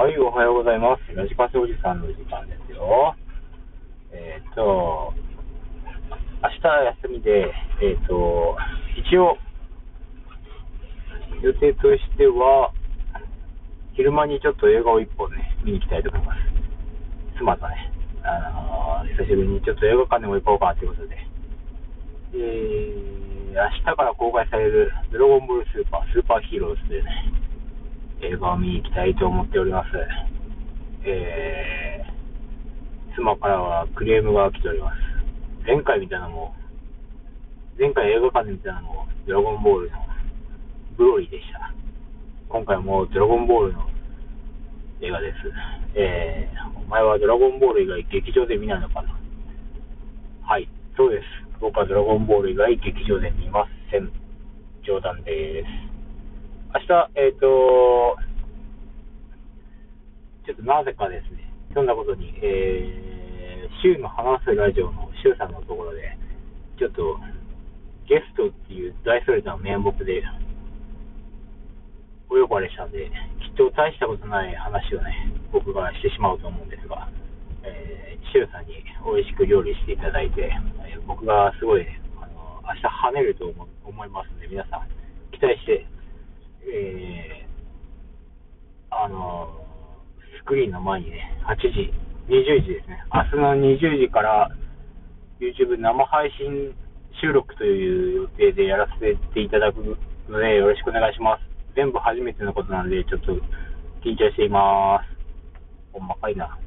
はい、おはようございます。ラジカセおじさんの時間ですよ。えっ、ー、と、明日休みで、えっ、ー、と、一応、予定としては、昼間にちょっと映画を一本ね、見に行きたいと思います。妻とね、あのー、久しぶりにちょっと映画館でも行こうかということで、えー、明日から公開されるドラゴンボールスーパー、スーパーヒーローズというね、映画を見に行きたいと思っております。えー、妻からはクレームが来ております。前回見たいなのも、前回映画館で見たのも、ドラゴンボールのブロリーでした。今回もドラゴンボールの映画です。えー、お前はドラゴンボール以外劇場で見ないのかなはい、そうです。僕はドラゴンボール以外劇場で見ません。冗談です。明日、えっ、ー、と、ちょっとなぜかですね、そんなことに、えー、週の話すラジオの週さんのところで、ちょっと、ゲストっていう大それた名目で、お呼ばれしたんで、きっと大したことない話をね、僕がしてしまうと思うんですが、えー、シさんに美味しく料理していただいて、僕がすごい、あの明日跳ねると思いますんで、皆さん、期待してえー、あの、スクリーンの前にね、8時、20時ですね、明日の20時から YouTube 生配信収録という予定でやらせていただくので、よろしくお願いします。全部初めてのことなんで、ちょっと緊張しています。ほんまかいな。